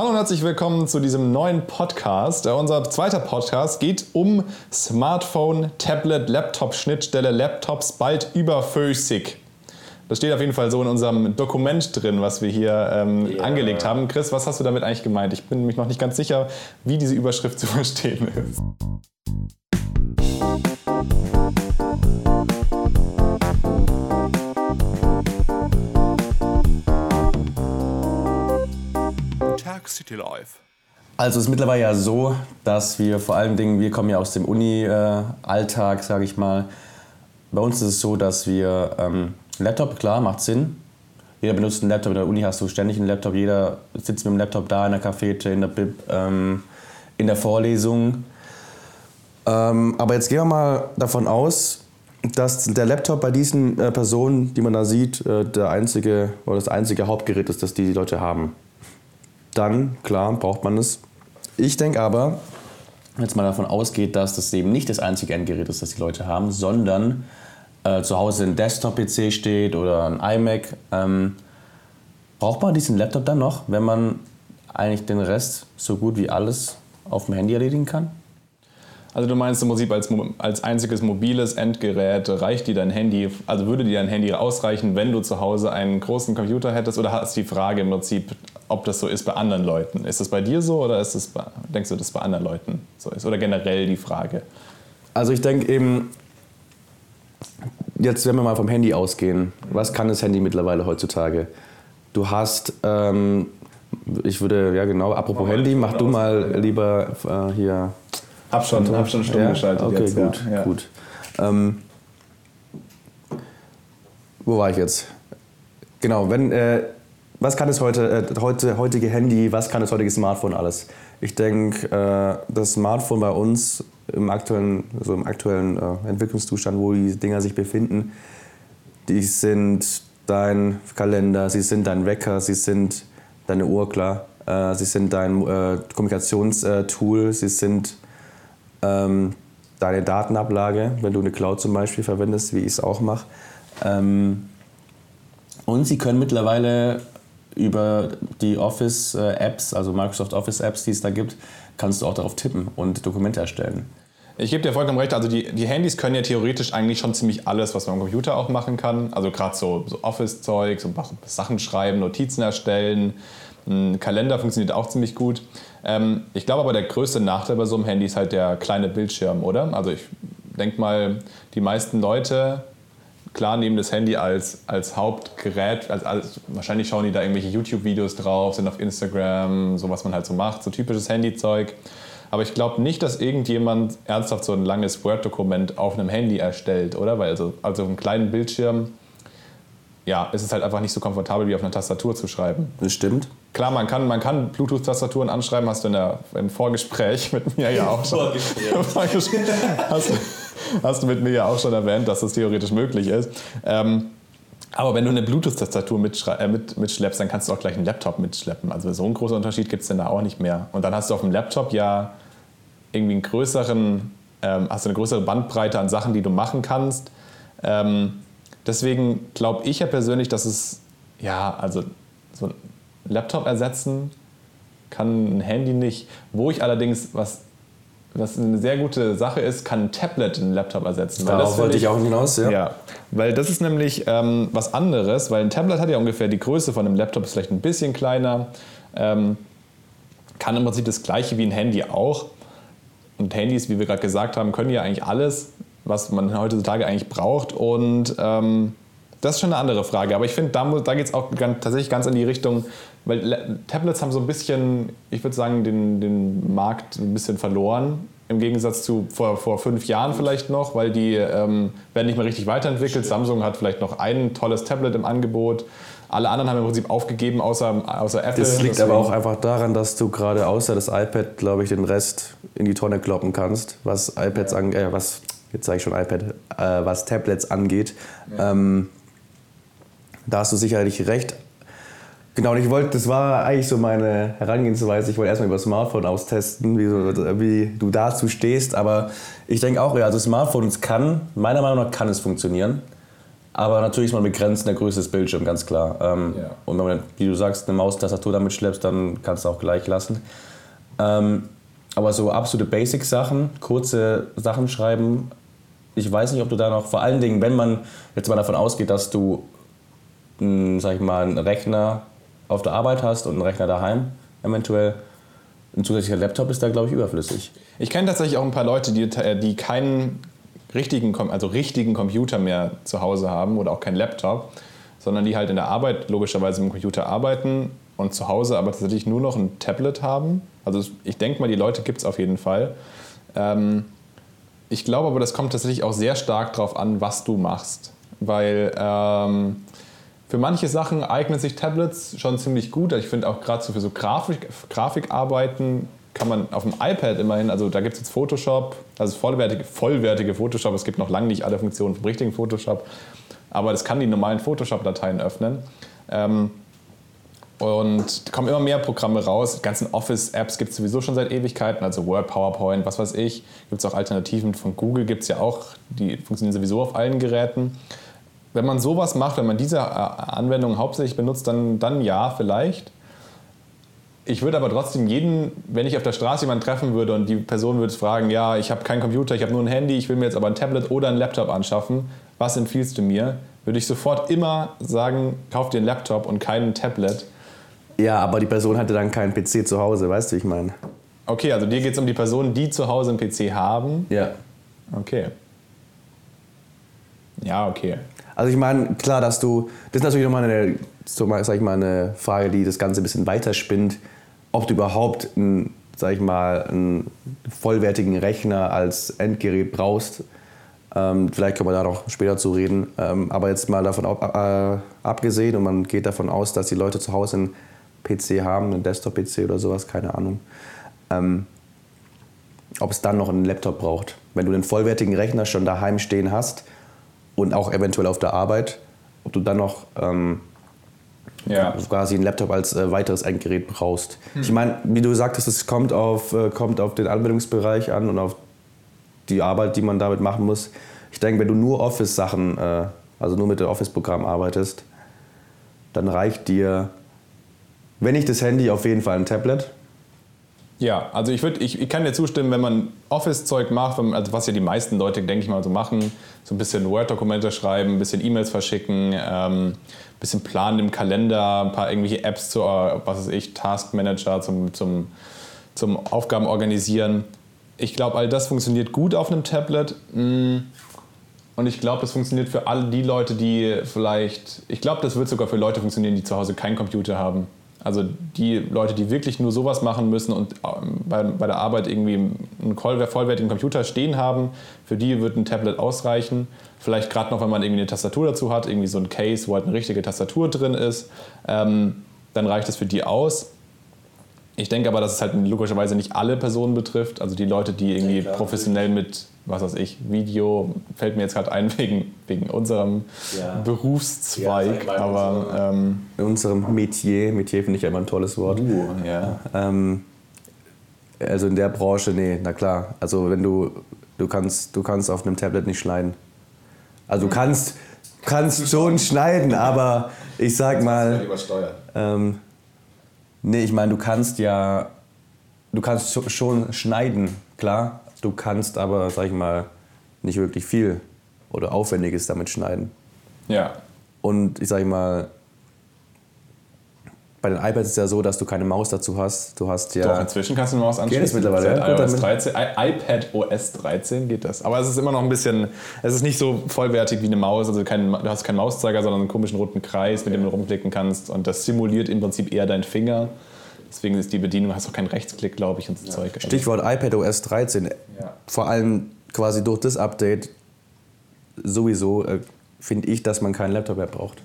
Hallo und herzlich willkommen zu diesem neuen Podcast. Äh, unser zweiter Podcast geht um Smartphone, Tablet, Laptop, Schnittstelle, Laptops bald überflüssig. Das steht auf jeden Fall so in unserem Dokument drin, was wir hier ähm, yeah. angelegt haben. Chris, was hast du damit eigentlich gemeint? Ich bin mich noch nicht ganz sicher, wie diese Überschrift zu verstehen ist. City Life? Also es ist mittlerweile ja so, dass wir vor allen Dingen, wir kommen ja aus dem Uni-Alltag, sage ich mal. Bei uns ist es so, dass wir ähm, Laptop, klar, macht Sinn. Jeder benutzt einen Laptop, in der Uni hast du ständig einen Laptop, jeder sitzt mit dem Laptop da in der Cafete, in der Bib, ähm, in der Vorlesung. Ähm, aber jetzt gehen wir mal davon aus, dass der Laptop bei diesen äh, Personen, die man da sieht, äh, der einzige oder das einzige Hauptgerät ist, das die Leute haben dann, klar, braucht man es. Ich denke aber, wenn jetzt mal davon ausgeht, dass das eben nicht das einzige Endgerät ist, das die Leute haben, sondern äh, zu Hause ein Desktop-PC steht oder ein iMac, ähm, braucht man diesen Laptop dann noch, wenn man eigentlich den Rest so gut wie alles auf dem Handy erledigen kann? Also du meinst im Prinzip als, als einziges mobiles Endgerät reicht dir dein Handy, also würde dir dein Handy ausreichen, wenn du zu Hause einen großen Computer hättest oder hast die Frage im Prinzip, ob das so ist bei anderen Leuten? Ist das bei dir so oder ist das bei, denkst du, dass es bei anderen Leuten so ist? Oder generell die Frage? Also ich denke eben, jetzt wenn wir mal vom Handy ausgehen, was kann das Handy mittlerweile heutzutage? Du hast, ähm, ich würde, ja genau, apropos Handy, mach du mal lieber äh, hier schon, hab schon stumm ja? geschaltet okay, jetzt. gut, ja. gut. Ähm, wo war ich jetzt? Genau, wenn, äh, was kann das heute, äh, heute, heutige Handy, was kann das heutige Smartphone alles? Ich denke, äh, das Smartphone bei uns im aktuellen, also im aktuellen äh, Entwicklungszustand, wo die Dinger sich befinden, die sind dein Kalender, sie sind dein Wecker, sie sind deine Uhr, klar. Äh, sie sind dein äh, Kommunikationstool, sie sind ähm, deine Datenablage, wenn du eine Cloud zum Beispiel verwendest, wie ich es auch mache. Ähm, und sie können mittlerweile über die Office-Apps, also Microsoft Office-Apps, die es da gibt, kannst du auch darauf tippen und Dokumente erstellen. Ich gebe dir vollkommen recht, also die, die Handys können ja theoretisch eigentlich schon ziemlich alles, was man am Computer auch machen kann. Also gerade so, so Office-Zeug, so Sachen schreiben, Notizen erstellen, ein Kalender funktioniert auch ziemlich gut. Ähm, ich glaube aber, der größte Nachteil bei so einem Handy ist halt der kleine Bildschirm, oder? Also ich denke mal, die meisten Leute, klar nehmen das Handy als, als Hauptgerät, als, als, wahrscheinlich schauen die da irgendwelche YouTube-Videos drauf, sind auf Instagram, so was man halt so macht, so typisches Handyzeug. Aber ich glaube nicht, dass irgendjemand ernsthaft so ein langes Word-Dokument auf einem Handy erstellt, oder? Weil also, also auf einem kleinen Bildschirm ja, ist es halt einfach nicht so komfortabel wie auf einer Tastatur zu schreiben. Das stimmt. Klar, man kann, man kann Bluetooth-Tastaturen anschreiben, hast du in der, im Vorgespräch mit mir ja auch schon. Vorgespräch. hast, hast, du mit mir ja auch schon erwähnt, dass das theoretisch möglich ist. Ähm, aber wenn du eine Bluetooth-Tastatur äh, mit, mitschleppst, dann kannst du auch gleich einen Laptop mitschleppen. Also so einen großen Unterschied gibt es denn da auch nicht mehr. Und dann hast du auf dem Laptop ja irgendwie einen größeren, ähm, hast du eine größere Bandbreite an Sachen, die du machen kannst. Ähm, deswegen glaube ich ja persönlich, dass es, ja, also so ein Laptop ersetzen kann ein Handy nicht. Wo ich allerdings, was, was eine sehr gute Sache ist, kann ein Tablet einen Laptop ersetzen. Darauf wollte ich auch hinaus, ja. ja. Weil das ist nämlich ähm, was anderes, weil ein Tablet hat ja ungefähr die Größe von einem Laptop, ist vielleicht ein bisschen kleiner, ähm, kann im Prinzip das gleiche wie ein Handy auch. Und Handys, wie wir gerade gesagt haben, können ja eigentlich alles, was man heutzutage eigentlich braucht. Und ähm, das ist schon eine andere Frage. Aber ich finde, da, da geht es auch ganz, tatsächlich ganz in die Richtung, weil Tablets haben so ein bisschen, ich würde sagen, den, den Markt ein bisschen verloren. Im Gegensatz zu vor, vor fünf Jahren vielleicht noch, weil die ähm, werden nicht mehr richtig weiterentwickelt. Stimmt. Samsung hat vielleicht noch ein tolles Tablet im Angebot. Alle anderen haben im Prinzip aufgegeben, außer, außer Apple. Das liegt Deswegen. aber auch einfach daran, dass du gerade außer das iPad, glaube ich, den Rest in die Tonne kloppen kannst, was iPads angeht, äh, was, jetzt sage ich schon iPad, äh, was Tablets angeht. Ja. Ähm, da hast du sicherlich recht. Genau, und ich wollte, das war eigentlich so meine Herangehensweise. Ich wollte erstmal über das Smartphone austesten, wie, so, wie du dazu stehst. Aber ich denke auch, ja, also Smartphones kann, meiner Meinung nach kann es funktionieren. Aber natürlich ist man begrenzt in der Größe des Bildschirms, ganz klar. Ähm, ja. Und wenn man, wie du sagst, eine Maustastatur damit schleppst, dann kannst du auch gleich lassen. Ähm, aber so absolute Basic-Sachen, kurze Sachen schreiben, ich weiß nicht, ob du da noch, vor allen Dingen, wenn man jetzt mal davon ausgeht, dass du, hm, sag ich mal, einen Rechner auf der Arbeit hast und einen Rechner daheim, eventuell, ein zusätzlicher Laptop ist da, glaube ich, überflüssig. Ich kenne tatsächlich auch ein paar Leute, die, die keinen richtigen, also richtigen Computer mehr zu Hause haben oder auch keinen Laptop, sondern die halt in der Arbeit logischerweise mit dem Computer arbeiten und zu Hause aber tatsächlich nur noch ein Tablet haben. Also ich denke mal, die Leute gibt es auf jeden Fall. Ähm, ich glaube aber, das kommt tatsächlich auch sehr stark darauf an, was du machst. Weil ähm, für manche Sachen eignen sich Tablets schon ziemlich gut. Ich finde auch gerade so für so Grafik, Grafikarbeiten kann man auf dem iPad immerhin, also da gibt es jetzt Photoshop, also vollwertige, vollwertige Photoshop, es gibt noch lange nicht alle Funktionen vom richtigen Photoshop, aber das kann die normalen Photoshop-Dateien öffnen. Ähm, und kommen immer mehr Programme raus. Die ganzen Office-Apps gibt es sowieso schon seit Ewigkeiten, also Word, PowerPoint, was weiß ich. Gibt es auch Alternativen von Google, gibt es ja auch, die funktionieren sowieso auf allen Geräten. Wenn man sowas macht, wenn man diese äh, Anwendung hauptsächlich benutzt, dann, dann ja, vielleicht. Ich würde aber trotzdem jeden, wenn ich auf der Straße jemanden treffen würde und die Person würde fragen, ja, ich habe keinen Computer, ich habe nur ein Handy, ich will mir jetzt aber ein Tablet oder ein Laptop anschaffen, was empfiehlst du mir? Würde ich sofort immer sagen, kauf dir ein Laptop und kein Tablet. Ja, aber die Person hatte dann keinen PC zu Hause, weißt du, wie ich meine? Okay, also dir geht es um die Personen, die zu Hause einen PC haben? Ja. Okay. Ja, okay. Also ich meine, klar, dass du, das ist natürlich nochmal eine, so, sag ich mal, eine Frage, die das Ganze ein bisschen weiterspinnt, ob du überhaupt einen, sag ich mal, einen vollwertigen Rechner als Endgerät brauchst. Ähm, vielleicht können wir da noch später zu reden. Ähm, aber jetzt mal davon ab, äh, abgesehen und man geht davon aus, dass die Leute zu Hause einen PC haben, einen Desktop-PC oder sowas, keine Ahnung. Ähm, ob es dann noch einen Laptop braucht. Wenn du einen vollwertigen Rechner schon daheim stehen hast, und auch eventuell auf der Arbeit, ob du dann noch ähm, ja. quasi einen Laptop als äh, weiteres Endgerät brauchst. Hm. Ich meine, wie du sagtest, es kommt auf, äh, kommt auf den Anwendungsbereich an und auf die Arbeit, die man damit machen muss. Ich denke, wenn du nur Office-Sachen, äh, also nur mit dem Office-Programm arbeitest, dann reicht dir, wenn nicht das Handy, auf jeden Fall ein Tablet. Ja, also ich, würd, ich, ich kann dir zustimmen, wenn man Office-Zeug macht, also was ja die meisten Leute, denke ich mal, so machen, so ein bisschen Word-Dokumente schreiben, ein bisschen E-Mails verschicken, ähm, ein bisschen planen im Kalender, ein paar irgendwelche Apps zu, was weiß ich, Task Manager zum, zum, zum Aufgaben organisieren. Ich glaube, all das funktioniert gut auf einem Tablet. Mm. Und ich glaube, das funktioniert für alle die Leute, die vielleicht, ich glaube, das wird sogar für Leute funktionieren, die zu Hause keinen Computer haben. Also die Leute, die wirklich nur sowas machen müssen und ähm, bei, bei der Arbeit irgendwie einen vollwertigen Computer stehen haben, für die wird ein Tablet ausreichen. Vielleicht gerade noch, wenn man irgendwie eine Tastatur dazu hat, irgendwie so ein Case, wo halt eine richtige Tastatur drin ist, ähm, dann reicht es für die aus. Ich denke aber, dass es halt logischerweise nicht alle Personen betrifft. Also die Leute, die irgendwie ja, professionell mit was weiß ich, Video, fällt mir jetzt gerade ein wegen, wegen unserem ja. Berufszweig. Ja, aber ähm, in unserem Metier, Metier finde ich ja immer ein tolles Wort. Uh, ja. Ähm, also in der Branche, nee, na klar. Also wenn du, du kannst, du kannst auf einem Tablet nicht schneiden. Also du kannst, kannst schon schneiden, aber ich sag mal. Ähm, nee, ich meine, du kannst ja, du kannst schon schneiden, klar. Du kannst aber, sag ich mal, nicht wirklich viel oder Aufwendiges damit schneiden. Ja. Und ich sag mal, bei den iPads ist es ja so, dass du keine Maus dazu hast. Du hast ja. Doch, inzwischen kannst du eine Maus anschließen. Geht mittlerweile. Seit iOS 13, iPad OS 13 geht das. Aber es ist immer noch ein bisschen, es ist nicht so vollwertig wie eine Maus. Also kein, du hast keinen Mauszeiger, sondern einen komischen roten Kreis, mit dem du rumklicken kannst. Und das simuliert im Prinzip eher deinen Finger. Deswegen ist die Bedienung, hast auch keinen Rechtsklick, glaube ich, und so ja. Zeug. Stichwort iPad OS 13. Ja. Vor allem quasi durch das Update sowieso äh, finde ich, dass man keinen Laptop mehr braucht.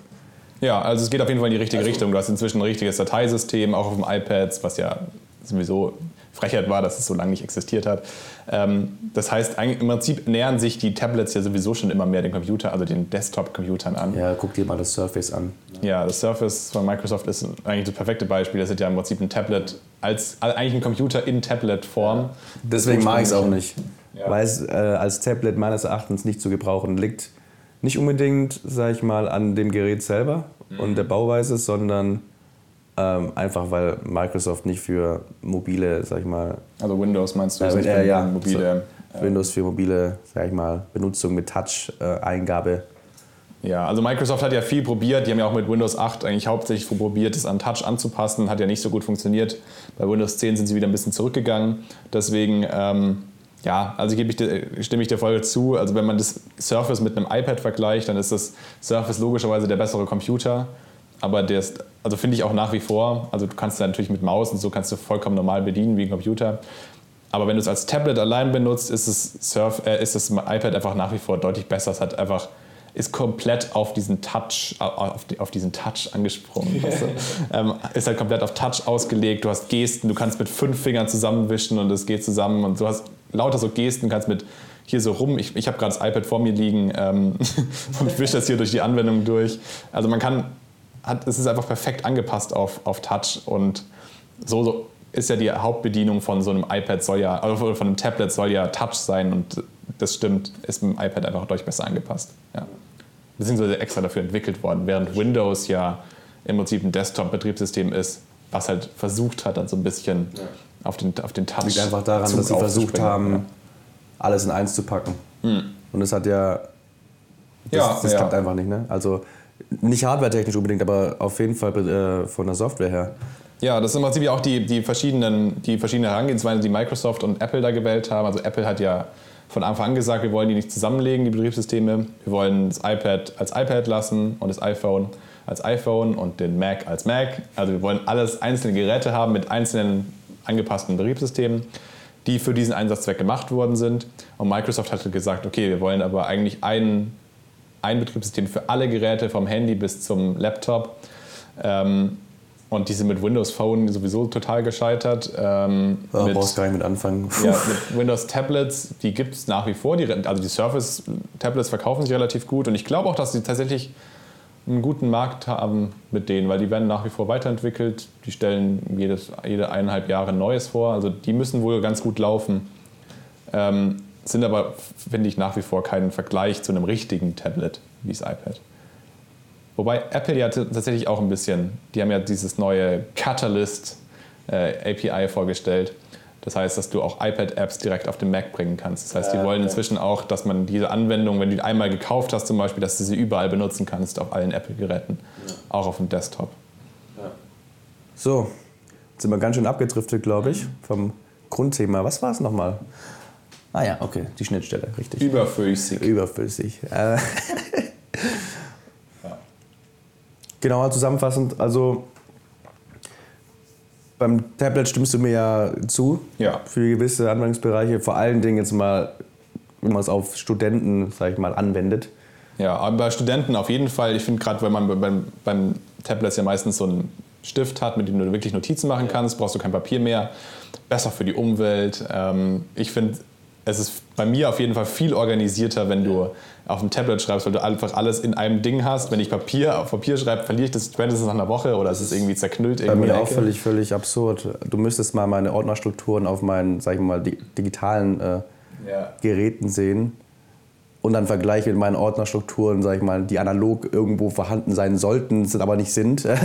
Ja, also es geht auf jeden Fall in die richtige also, Richtung. Du hast inzwischen ein richtiges Dateisystem, auch auf dem iPad, was ja sowieso Frechheit war, dass es so lange nicht existiert hat. Ähm, das heißt, im Prinzip nähern sich die Tablets ja sowieso schon immer mehr den Computer, also den Desktop-Computern an. Ja, guck dir mal das Surface an. Ja, das Surface von Microsoft ist eigentlich das perfekte Beispiel. Das ist ja im Prinzip ein Tablet, als, eigentlich ein Computer in Tablet-Form. Deswegen mag ich es auch nicht. Ja. Weil es äh, als Tablet meines Erachtens nicht zu gebrauchen liegt nicht unbedingt, sag ich mal, an dem Gerät selber mhm. und der Bauweise, sondern ähm, einfach weil Microsoft nicht für mobile, sag ich mal. Also Windows meinst du? Äh, äh, ja, mobile. So, Windows für mobile, sag ich mal, Benutzung mit Touch-Eingabe. Äh, ja, also Microsoft hat ja viel probiert. Die haben ja auch mit Windows 8 eigentlich hauptsächlich probiert, das an Touch anzupassen. Hat ja nicht so gut funktioniert. Bei Windows 10 sind sie wieder ein bisschen zurückgegangen. Deswegen, ähm, ja, also gebe ich dir, stimme ich dir voll zu. Also wenn man das Surface mit einem iPad vergleicht, dann ist das Surface logischerweise der bessere Computer. Aber der ist, also finde ich auch nach wie vor, also du kannst natürlich mit Maus und so kannst du vollkommen normal bedienen wie ein Computer. Aber wenn du es als Tablet allein benutzt, ist das, Surf, äh, ist das iPad einfach nach wie vor deutlich besser. Es hat einfach ist komplett auf diesen Touch, auf, auf diesen Touch angesprungen. weißt du? ähm, ist halt komplett auf Touch ausgelegt. Du hast Gesten, du kannst mit fünf Fingern zusammenwischen und es geht zusammen. Und du hast lauter so Gesten, kannst mit hier so rum. Ich, ich habe gerade das iPad vor mir liegen ähm, und wische das hier durch die Anwendung durch. Also man kann hat, es ist einfach perfekt angepasst auf, auf Touch und so, so ist ja die Hauptbedienung von so einem iPad soll ja, also von einem Tablet soll ja Touch sein und das stimmt, ist mit dem iPad einfach deutlich besser angepasst. Ja. Beziehungsweise extra dafür entwickelt worden, während Windows ja im Prinzip ein Desktop-Betriebssystem ist, was halt versucht hat, dann so ein bisschen ja. auf, den, auf den Touch. Liegt einfach daran, Zug dass sie versucht haben, ja. alles in eins zu packen. Hm. Und es hat ja. Das, ja, das klappt einfach nicht, ne? Also nicht hardware-technisch unbedingt, aber auf jeden Fall äh, von der Software her. Ja, das sind im Prinzip auch die, die, verschiedenen, die verschiedenen Herangehensweisen, die Microsoft und Apple da gewählt haben. Also Apple hat ja von Anfang an gesagt, wir wollen die nicht zusammenlegen, die Betriebssysteme. Wir wollen das iPad als iPad lassen und das iPhone als iPhone und den Mac als Mac. Also wir wollen alles einzelne Geräte haben mit einzelnen angepassten Betriebssystemen, die für diesen Einsatzzweck gemacht worden sind. Und Microsoft hatte gesagt, okay, wir wollen aber eigentlich einen ein Betriebssystem für alle Geräte, vom Handy bis zum Laptop. Ähm, und die sind mit Windows Phone sowieso total gescheitert. Ähm, ja, mit, brauchst gar nicht mit anfangen. Ja, mit Windows Tablets, die gibt es nach wie vor. Die, also die Surface Tablets verkaufen sich relativ gut. Und ich glaube auch, dass sie tatsächlich einen guten Markt haben mit denen, weil die werden nach wie vor weiterentwickelt. Die stellen jedes, jede eineinhalb Jahre Neues vor. Also die müssen wohl ganz gut laufen. Ähm, sind aber, finde ich, nach wie vor kein Vergleich zu einem richtigen Tablet wie das iPad. Wobei Apple ja tatsächlich auch ein bisschen, die haben ja dieses neue Catalyst äh, API vorgestellt. Das heißt, dass du auch iPad-Apps direkt auf den Mac bringen kannst. Das heißt, die wollen inzwischen auch, dass man diese Anwendung, wenn du die einmal gekauft hast zum Beispiel, dass du sie überall benutzen kannst auf allen Apple-Geräten, ja. auch auf dem Desktop. Ja. So, jetzt sind wir ganz schön abgedriftet, glaube ich, vom Grundthema. Was war es nochmal? Ah ja, okay, die Schnittstelle, richtig. Überflüssig. Überflüssig. Äh, ja. Genau, zusammenfassend, also beim Tablet stimmst du mir ja zu. Ja. Für gewisse Anwendungsbereiche, vor allen Dingen jetzt mal, wenn man es auf Studenten, sag ich mal, anwendet. Ja, aber bei Studenten auf jeden Fall. Ich finde gerade, wenn man beim, beim Tablet ja meistens so einen Stift hat, mit dem du wirklich Notizen machen kannst, brauchst du kein Papier mehr. Besser für die Umwelt. Ähm, ich finde es ist bei mir auf jeden Fall viel organisierter, wenn du auf dem Tablet schreibst, weil du einfach alles in einem Ding hast. Wenn ich Papier auf Papier schreibe, verliere ich das spätestens nach einer Woche oder es ist irgendwie zerknüllt. Bei mir auch völlig, völlig absurd. Du müsstest mal meine Ordnerstrukturen auf meinen, sag ich mal, digitalen äh, ja. Geräten sehen und dann vergleiche mit meinen Ordnerstrukturen, sag ich mal, die analog irgendwo vorhanden sein sollten, sind aber nicht sind. Ja.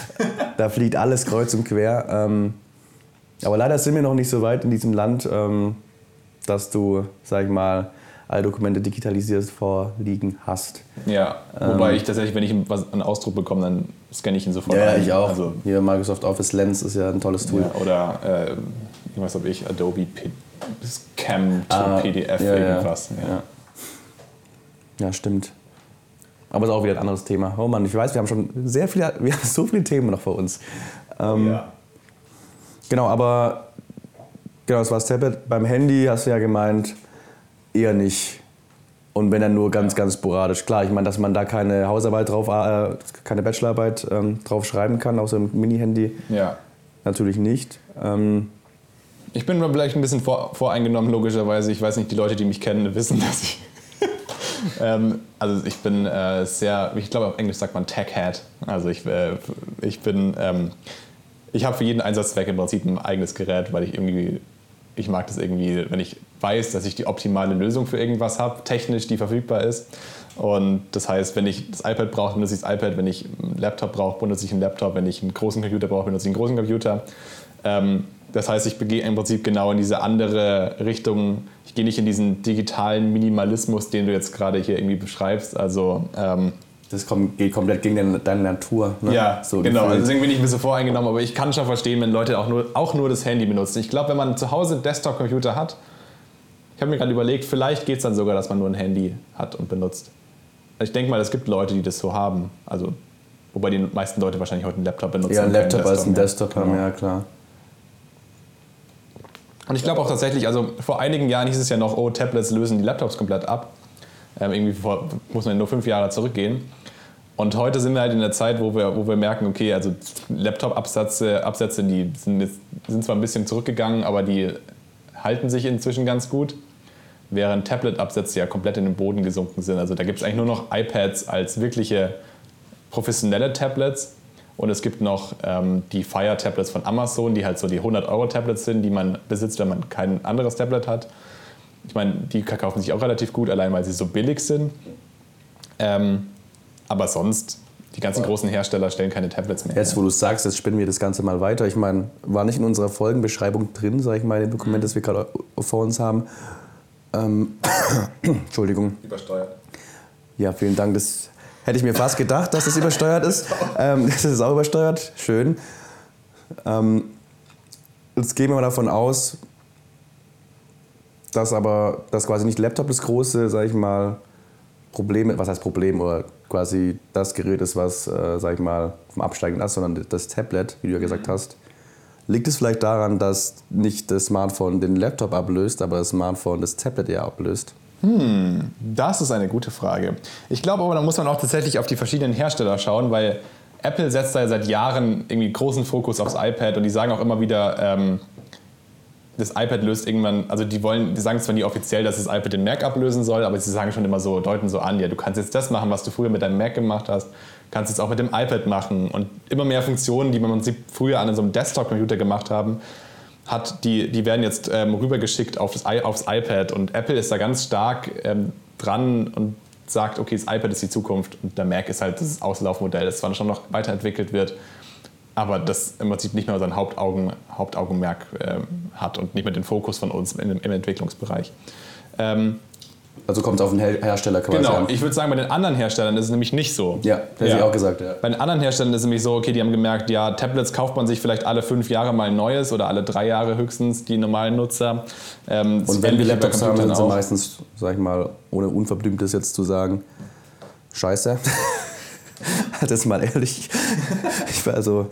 da fliegt alles kreuz und quer. Ähm, aber leider sind wir noch nicht so weit in diesem Land. Ähm, dass du, sag ich mal, alle Dokumente digitalisierst vorliegen hast. Ja, wobei ähm, ich tatsächlich, wenn ich einen Ausdruck bekomme, dann scanne ich ihn sofort Ja, ein. ich auch. Also, Hier Microsoft Office Lens ist ja ein tolles Tool. Ja, oder, äh, was habe ich, Adobe P Scan to ah, PDF, ja, irgendwas. Ja. ja. ja, stimmt. Aber es ist auch wieder ein anderes Thema. Oh Mann, ich weiß, wir haben schon sehr viele, wir haben so viele Themen noch vor uns. Ähm, ja. Genau, aber Genau, das war das Tablet. Beim Handy hast du ja gemeint, eher nicht. Und wenn dann nur ganz, ganz sporadisch. Klar, ich meine, dass man da keine Hausarbeit drauf, äh, keine Bachelorarbeit ähm, drauf schreiben kann, außer im Mini-Handy. Ja. Natürlich nicht. Ähm, ich bin vielleicht ein bisschen vor, voreingenommen, logischerweise. Ich weiß nicht, die Leute, die mich kennen, wissen, dass ich. ähm, also, ich bin äh, sehr, ich glaube, auf Englisch sagt man Tech-Head. Also, ich, äh, ich bin. Ähm, ich habe für jeden Einsatzzweck im Prinzip ein eigenes Gerät, weil ich irgendwie ich mag das irgendwie, wenn ich weiß, dass ich die optimale Lösung für irgendwas habe, technisch, die verfügbar ist. Und das heißt, wenn ich das iPad brauche, benutze ich das iPad. Wenn ich einen Laptop brauche, benutze ich einen Laptop. Wenn ich einen großen Computer brauche, benutze ich einen großen Computer. Ähm, das heißt, ich gehe im Prinzip genau in diese andere Richtung. Ich gehe nicht in diesen digitalen Minimalismus, den du jetzt gerade hier irgendwie beschreibst. Also ähm, das geht komplett gegen deine Natur. Ne? Ja, so genau. Also deswegen bin ich ein bisschen voreingenommen, aber ich kann schon verstehen, wenn Leute auch nur, auch nur das Handy benutzen. Ich glaube, wenn man zu Hause einen Desktop-Computer hat, ich habe mir gerade überlegt, vielleicht geht es dann sogar, dass man nur ein Handy hat und benutzt. Also ich denke mal, es gibt Leute, die das so haben. Also, wobei die meisten Leute wahrscheinlich heute einen Laptop benutzen. Ja, einen Laptop als einen Desktop haben, ja klar. Und ich glaube auch tatsächlich, also vor einigen Jahren hieß es ja noch, oh, Tablets lösen die Laptops komplett ab. Ähm, irgendwie vor, muss man nur fünf Jahre zurückgehen. Und heute sind wir halt in der Zeit, wo wir, wo wir merken, okay, also Laptop-Absätze, Absätze, die sind, jetzt, sind zwar ein bisschen zurückgegangen, aber die halten sich inzwischen ganz gut. Während Tablet-Absätze ja komplett in den Boden gesunken sind. Also da gibt es eigentlich nur noch iPads als wirkliche professionelle Tablets. Und es gibt noch ähm, die Fire Tablets von Amazon, die halt so die 100 Euro Tablets sind, die man besitzt, wenn man kein anderes Tablet hat. Ich meine, die kaufen sich auch relativ gut, allein weil sie so billig sind. Ähm, aber sonst, die ganzen großen Hersteller stellen keine Tablets mehr. Jetzt, wo du sagst, jetzt spinnen wir das Ganze mal weiter. Ich meine, war nicht in unserer Folgenbeschreibung drin, sage ich mal, in dem Dokument, das wir gerade vor uns haben. Ähm, Entschuldigung. Übersteuert. Ja, vielen Dank. Das Hätte ich mir fast gedacht, dass das übersteuert ist. Ähm, das ist auch übersteuert. Schön. Ähm, jetzt gehen wir mal davon aus, dass aber das quasi nicht Laptop das große, sag ich mal, Problem, was heißt Problem, oder quasi das Gerät ist, was, äh, sag ich mal, vom Absteigen ist, sondern das Tablet, wie du ja gesagt mhm. hast. Liegt es vielleicht daran, dass nicht das Smartphone den Laptop ablöst, aber das Smartphone das Tablet eher ablöst? Hm, das ist eine gute Frage. Ich glaube aber, da muss man auch tatsächlich auf die verschiedenen Hersteller schauen, weil Apple setzt da seit Jahren irgendwie großen Fokus aufs iPad und die sagen auch immer wieder, ähm, das iPad löst irgendwann, also die wollen, die sagen zwar nie offiziell, dass das iPad den Mac ablösen soll, aber sie sagen schon immer so, deuten so an, ja, du kannst jetzt das machen, was du früher mit deinem Mac gemacht hast, kannst jetzt auch mit dem iPad machen. Und immer mehr Funktionen, die man früher an so einem Desktop-Computer gemacht haben, hat, die, die werden jetzt ähm, rübergeschickt auf das, aufs iPad. Und Apple ist da ganz stark ähm, dran und sagt, okay, das iPad ist die Zukunft. Und der Mac ist halt das Auslaufmodell, das zwar schon noch weiterentwickelt wird, aber das im Prinzip nicht mehr sein Hauptaugen, Hauptaugenmerk ähm, hat und nicht mehr den Fokus von uns im, im Entwicklungsbereich. Ähm, also kommt es auf den Hersteller quasi Genau, an. ich würde sagen, bei den anderen Herstellern ist es nämlich nicht so. Ja, hätte ja. ich auch gesagt, ja. Bei den anderen Herstellern ist es nämlich so, okay, die haben gemerkt, ja, Tablets kauft man sich vielleicht alle fünf Jahre mal ein neues oder alle drei Jahre höchstens, die normalen Nutzer. Ähm, Und wenn wir Laptops haben, sind sie meistens, sag ich mal, ohne Unverblümtes jetzt zu sagen, scheiße. das ist mal ehrlich. Ich also,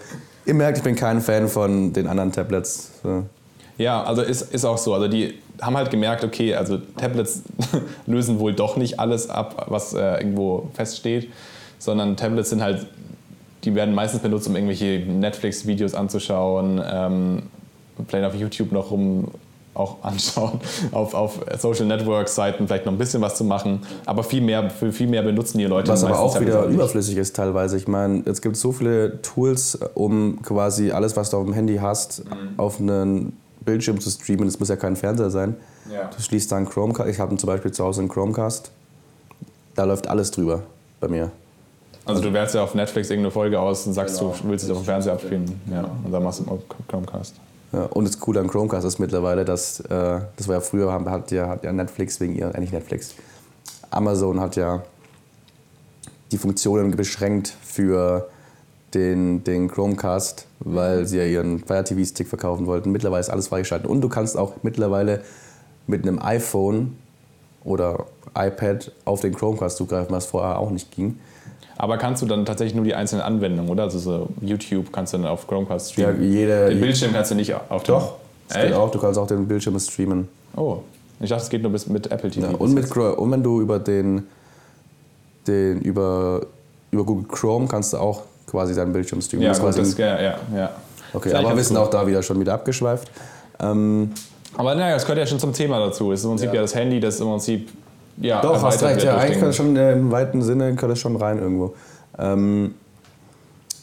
ihr merkt, ich bin kein Fan von den anderen Tablets. Ja, also ist, ist auch so. Also die haben halt gemerkt, okay, also Tablets lösen wohl doch nicht alles ab, was äh, irgendwo feststeht, sondern Tablets sind halt, die werden meistens benutzt, um irgendwelche Netflix-Videos anzuschauen, ähm, vielleicht auf YouTube noch rum auch anschauen, auf, auf Social Network-Seiten vielleicht noch ein bisschen was zu machen, aber viel mehr, für viel mehr benutzen die Leute. Was aber auch wieder überflüssig ist teilweise. Ich meine, es gibt so viele Tools, um quasi alles, was du auf dem Handy hast, mhm. auf einen Bildschirm zu streamen. Das muss ja kein Fernseher sein. Ja. Du schließt da einen Chromecast. Ich habe zum Beispiel zu Hause einen Chromecast. Da läuft alles drüber bei mir. Also du wählst ja auf Netflix irgendeine Folge aus und sagst, genau. du willst es auf dem Fernseher abspielen. Ja, und dann machst du einen Chromecast. Und das Coole an Chromecast ist mittlerweile, dass, äh, das war ja früher, hat ja, hat ja Netflix wegen ihr, äh, nicht Netflix, Amazon hat ja die Funktionen beschränkt für den, den Chromecast, weil sie ja ihren Fire TV Stick verkaufen wollten. Mittlerweile ist alles freigeschaltet. Und du kannst auch mittlerweile mit einem iPhone oder iPad auf den Chromecast zugreifen, was vorher auch nicht ging. Aber kannst du dann tatsächlich nur die einzelnen Anwendungen, oder? Also so YouTube kannst du dann auf Chromecast streamen. Ja, jede, den Bildschirm kannst du nicht auf Doch, das geht auch. Du kannst auch den Bildschirm streamen. Oh, ich dachte, es geht nur bis mit Apple TV. Ja, und, mit, und wenn du über den, den über, über Google Chrome kannst du auch quasi deinen Bildschirm streamen. Ja, gut, das, ja, ja, ja. Okay, Vielleicht aber wir sind auch da wieder schon wieder abgeschweift. Ähm, aber naja, das gehört ja schon zum Thema dazu. Es ist im Prinzip ja, ja das Handy, das im Prinzip ja, Doch, hast recht. Ja, eigentlich das schon äh, im weiten Sinne das schon rein irgendwo. Ähm,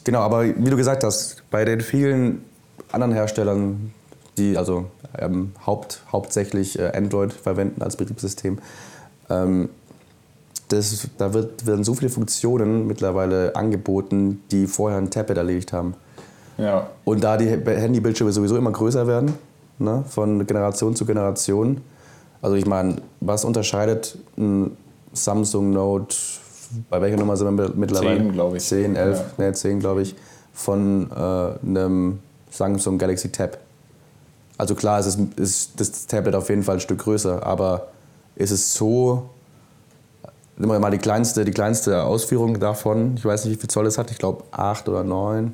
genau, aber wie du gesagt hast, bei den vielen anderen Herstellern, die also ähm, haupt, hauptsächlich äh, Android verwenden als Betriebssystem. Ähm, das, da wird, werden so viele Funktionen mittlerweile angeboten, die vorher ein Tablet erledigt haben. Ja. Und da die Handybildschirme sowieso immer größer werden, ne, von Generation zu Generation. Also ich meine, was unterscheidet ein Samsung Note, bei welcher Nummer sind wir mittlerweile? 10, glaube ich. 10, 11, ja. ne, 10, glaube ich, von äh, einem Samsung Galaxy Tab. Also klar, es ist, ist das Tablet auf jeden Fall ein Stück größer, aber ist es so Nehmen wir mal die kleinste, die kleinste Ausführung davon. Ich weiß nicht, wie viel Zoll es hat. Ich glaube 8 oder 9.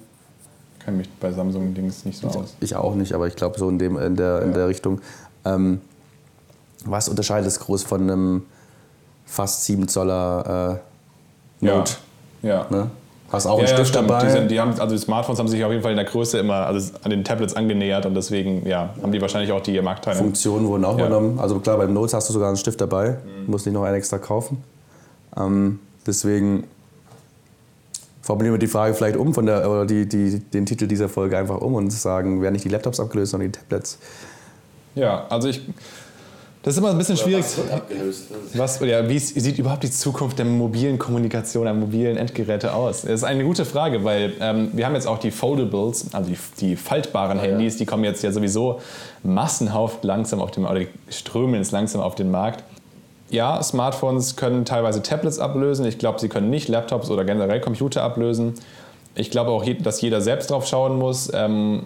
Kann mich bei Samsung-Dings nicht so aus. Ich auch nicht, aber ich glaube so in, dem, in, der, in der Richtung. Ähm, was unterscheidet es groß von einem fast 7 Zoller äh, Note? Ja. ja. Ne? Hast auch ja, einen Stift ja, dabei? Die, sind, die, haben, also die Smartphones haben sich auf jeden Fall in der Größe immer also an den Tablets angenähert und deswegen ja, haben die wahrscheinlich auch die Marktteile. Funktionen wurden auch übernommen. Also klar, beim Notes hast du sogar einen Stift dabei. Mhm. Musst nicht noch einen extra kaufen. Ähm, deswegen formulieren wir die Frage vielleicht um von der, oder die, die, den Titel dieser Folge einfach um und sagen, werden nicht die Laptops abgelöst, sondern die Tablets. Ja, also ich. Das ist immer ein bisschen oder schwierig. Was ja, wie sieht überhaupt die Zukunft der mobilen Kommunikation, der mobilen Endgeräte aus? Das ist eine gute Frage, weil ähm, wir haben jetzt auch die Foldables, also die, die faltbaren ja, Handys, ja. die kommen jetzt ja sowieso massenhaft langsam auf den, oder die strömen jetzt langsam auf den Markt ja, Smartphones können teilweise Tablets ablösen. Ich glaube, sie können nicht Laptops oder generell Computer ablösen. Ich glaube auch, dass jeder selbst drauf schauen muss. Ähm,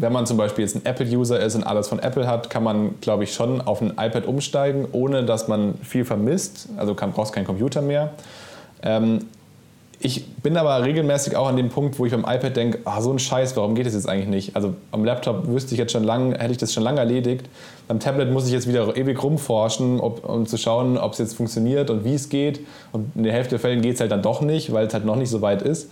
wenn man zum Beispiel jetzt ein Apple-User ist und alles von Apple hat, kann man, glaube ich, schon auf ein iPad umsteigen, ohne dass man viel vermisst. Also kann, brauchst keinen Computer mehr. Ähm, ich bin aber regelmäßig auch an dem Punkt, wo ich beim iPad denke, ah, so ein Scheiß, warum geht das jetzt eigentlich nicht? Also am Laptop wüsste ich jetzt schon lange, hätte ich das schon lange erledigt. Beim Tablet muss ich jetzt wieder ewig rumforschen, ob, um zu schauen, ob es jetzt funktioniert und wie es geht. Und in der Hälfte der Fällen geht es halt dann doch nicht, weil es halt noch nicht so weit ist.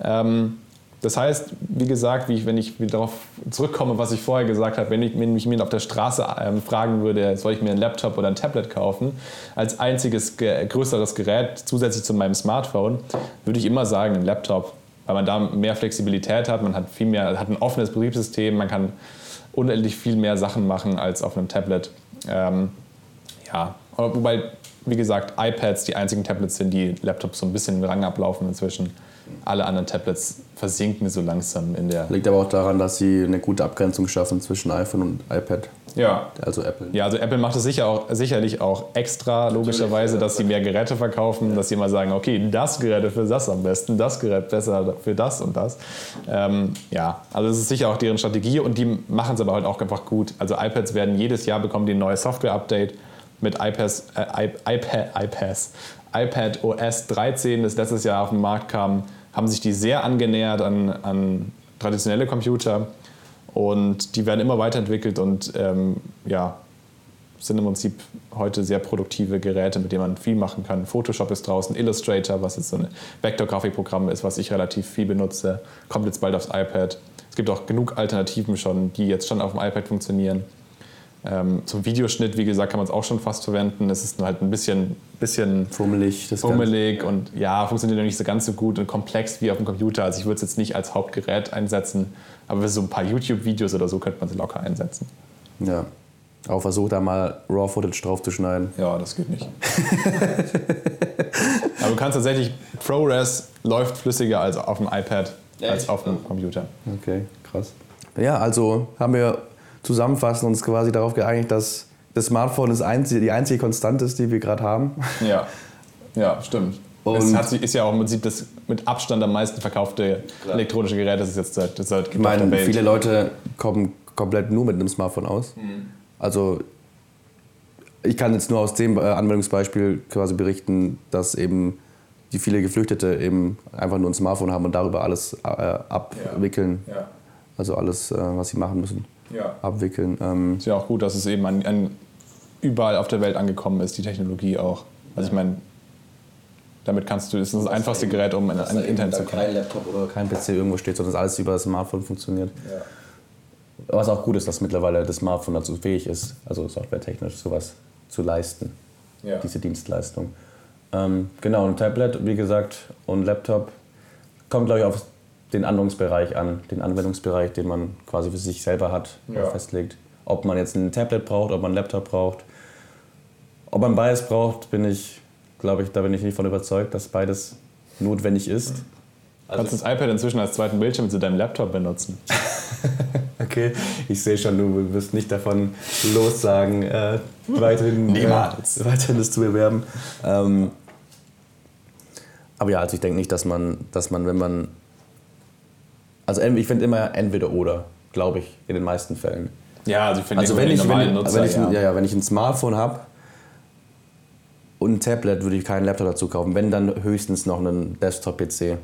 Ähm, das heißt, wie gesagt, wie ich, wenn ich darauf zurückkomme, was ich vorher gesagt habe, wenn ich, wenn ich mir auf der Straße ähm, fragen würde, soll ich mir einen Laptop oder ein Tablet kaufen, als einziges größeres Gerät zusätzlich zu meinem Smartphone, würde ich immer sagen, ein Laptop, weil man da mehr Flexibilität hat, man hat viel mehr, hat ein offenes Betriebssystem, man kann unendlich viel mehr Sachen machen als auf einem Tablet. Ähm, ja, wobei, wie gesagt, iPads die einzigen Tablets sind, die Laptops so ein bisschen im Rang ablaufen inzwischen alle anderen Tablets versinken so langsam in der. Liegt aber auch daran, dass sie eine gute Abgrenzung schaffen zwischen iPhone und iPad. Ja. Also Apple. Ja, also Apple macht es sicher auch, sicherlich auch extra, logischerweise, dass sie mehr Geräte verkaufen, ja. dass sie immer sagen, okay, das Gerät für das am besten, das Gerät besser für das und das. Ähm, ja, also es ist sicher auch deren Strategie und die machen es aber halt auch einfach gut. Also iPads werden jedes Jahr bekommen die ein neues Software-Update mit iPads, äh, iPad, iPads, iPad OS 13, das letztes Jahr auf den Markt kam haben sich die sehr angenähert an, an traditionelle Computer und die werden immer weiterentwickelt und ähm, ja, sind im Prinzip heute sehr produktive Geräte, mit denen man viel machen kann. Photoshop ist draußen, Illustrator, was jetzt so ein Vektorgrafikprogramm ist, was ich relativ viel benutze, kommt jetzt bald aufs iPad. Es gibt auch genug Alternativen schon, die jetzt schon auf dem iPad funktionieren. Ähm, zum Videoschnitt, wie gesagt, kann man es auch schon fast verwenden. Es ist nur halt ein bisschen, bisschen fummelig, das fummelig und ja, funktioniert noch nicht so ganz so gut und komplex wie auf dem Computer. Also ich würde es jetzt nicht als Hauptgerät einsetzen, aber für so ein paar YouTube-Videos oder so könnte man es locker einsetzen. Ja. Auch versucht da mal Raw-Footage draufzuschneiden. Ja, das geht nicht. aber du kannst tatsächlich, ProRes läuft flüssiger als auf dem iPad als auf dem Computer. Okay, krass. Ja, also haben wir zusammenfassen und uns quasi darauf geeinigt, dass das Smartphone das einzige, die einzige Konstante ist, die wir gerade haben. Ja, ja, stimmt. Und es hat, ist ja auch im Prinzip das mit Abstand am meisten verkaufte Klar. elektronische Gerät, das ist jetzt seit, das seit Ich meine, viele Leute kommen komplett nur mit einem Smartphone aus. Mhm. Also ich kann jetzt nur aus dem äh, Anwendungsbeispiel quasi berichten, dass eben die viele Geflüchtete eben einfach nur ein Smartphone haben und darüber alles äh, abwickeln. Ja. Ja. Also alles, äh, was sie machen müssen ja. abwickeln. Ähm ist ja auch gut, dass es eben an, an überall auf der Welt angekommen ist, die Technologie auch. Also ich meine, damit kannst du, das ist das einfachste Gerät, um an, an Internet zu kommen. Kein Laptop oder kein PC irgendwo steht, sondern alles über das Smartphone funktioniert. Ja. Was auch gut ist, dass mittlerweile das Smartphone dazu fähig ist, also softwaretechnisch sowas zu leisten, ja. diese Dienstleistung. Ähm, genau, ein Tablet, wie gesagt, und Laptop kommt, glaube ich, auf den Anwendungsbereich an, den Anwendungsbereich, den man quasi für sich selber hat, ja. festlegt. Ob man jetzt ein Tablet braucht, ob man einen Laptop braucht. Ob man beides braucht, bin ich, glaube ich, da bin ich nicht von überzeugt, dass beides notwendig ist. Also Kannst das iPad inzwischen als zweiten Bildschirm zu deinem Laptop benutzen? okay, ich sehe schon, du wirst nicht davon lossagen, äh, weiterhin, äh, weiterhin das zu bewerben. Ähm, aber ja, also ich denke nicht, dass man, dass man, wenn man. Also ich finde immer entweder oder, glaube ich, in den meisten Fällen. Ja, also ich finde also wenn ich, wenn, Nutzer, wenn ich, ja. Ja, ja, wenn ich ein Smartphone habe und ein Tablet, würde ich keinen Laptop dazu kaufen. Wenn dann höchstens noch einen Desktop-PC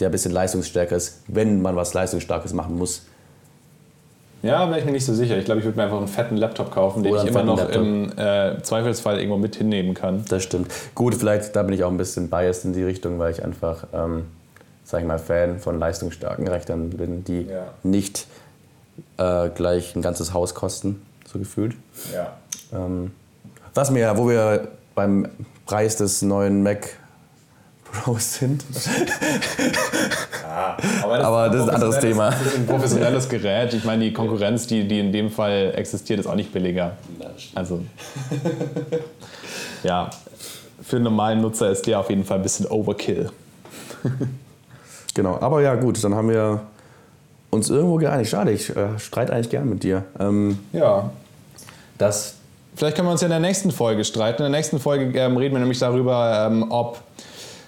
der ein bisschen leistungsstärker ist, wenn man was Leistungsstarkes machen muss. Ja, wäre ich mir nicht so sicher. Ich glaube, ich würde mir einfach einen fetten Laptop kaufen, den ich immer noch Laptop. im äh, Zweifelsfall irgendwo mit hinnehmen kann. Das stimmt. Gut, vielleicht da bin ich auch ein bisschen biased in die Richtung, weil ich einfach, ähm, sag ich mal, Fan von leistungsstarken Rechnern bin, die ja. nicht äh, gleich ein ganzes Haus kosten, so gefühlt. Ja. Ähm, was mir, wo wir beim Preis des neuen Mac Pros sind. Ja, aber das, aber das ist ein anderes Thema. Das ist ein professionelles Gerät. Ich meine, die Konkurrenz, die, die in dem Fall existiert, ist auch nicht billiger. Also, ja, für einen normalen Nutzer ist der auf jeden Fall ein bisschen Overkill. genau, aber ja, gut, dann haben wir uns irgendwo geeinigt. Schade, ich äh, streite eigentlich gern mit dir. Ähm, ja. Das Vielleicht können wir uns ja in der nächsten Folge streiten. In der nächsten Folge ähm, reden wir nämlich darüber, ähm, ob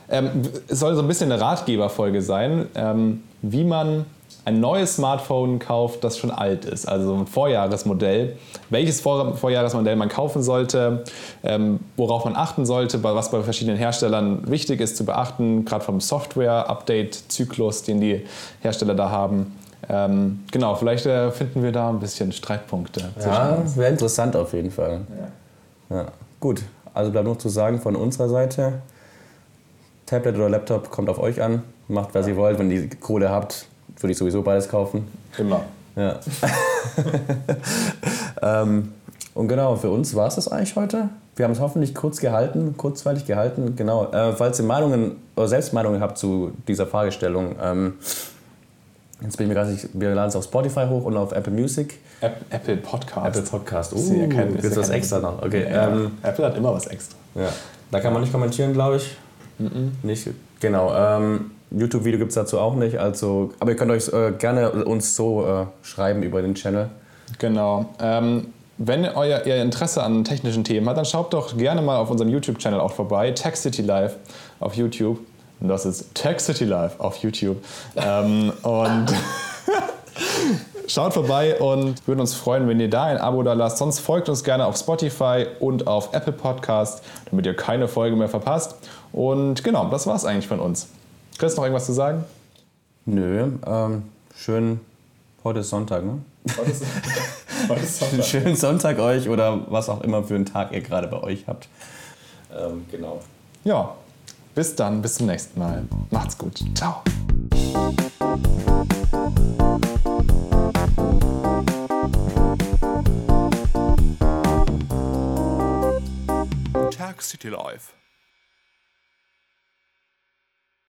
ähm, es soll so ein bisschen eine Ratgeberfolge sein, ähm, wie man ein neues Smartphone kauft, das schon alt ist, also ein Vorjahresmodell. Welches Vor Vorjahresmodell man kaufen sollte, ähm, worauf man achten sollte, was bei verschiedenen Herstellern wichtig ist zu beachten, gerade vom Software-Update-Zyklus, den die Hersteller da haben. Ähm, genau, vielleicht äh, finden wir da ein bisschen Streitpunkte. Ja, wäre interessant auf jeden Fall. Ja. ja. Gut, also bleibt noch zu sagen von unserer Seite, Tablet oder Laptop kommt auf euch an. Macht, was ihr wollt. Wenn ihr Kohle habt, würde ich sowieso beides kaufen. Immer. Ja. ähm, und genau, für uns war es das eigentlich heute. Wir haben es hoffentlich kurz gehalten, kurzweilig gehalten. Genau. Äh, falls ihr Meinungen oder Selbstmeinungen habt zu dieser Fragestellung, ähm, jetzt bin ich mir gar nicht, wir laden es auf Spotify hoch und auf Apple Music. App, Apple Podcast. Apple Podcast. Oh, uh, ja kein, ist was extra noch. Okay. Ja, ähm, Apple hat immer was extra. Ja. Da kann man nicht kommentieren, glaube ich. Mhm. Nicht, genau. Ähm, YouTube-Video gibt es dazu auch nicht. Also, aber ihr könnt euch äh, gerne uns so äh, schreiben über den Channel. Genau. Ähm, wenn euer, ihr Interesse an technischen Themen habt, dann schaut doch gerne mal auf unserem YouTube-Channel auch vorbei. Tech City Live auf YouTube. Und das ist Tech City Live auf YouTube. ähm, und Schaut vorbei und würden uns freuen, wenn ihr da ein Abo da lasst. Sonst folgt uns gerne auf Spotify und auf Apple Podcast, damit ihr keine Folge mehr verpasst. Und genau, das war es eigentlich von uns. Chris, noch irgendwas zu sagen? Nö, ähm, schön. Heute ist Sonntag, ne? Heute ist, heute ist Sonntag. Schönen Sonntag euch oder was auch immer für einen Tag ihr gerade bei euch habt. Ähm, genau. Ja, bis dann, bis zum nächsten Mal. Macht's gut. Ciao. Tag City Life.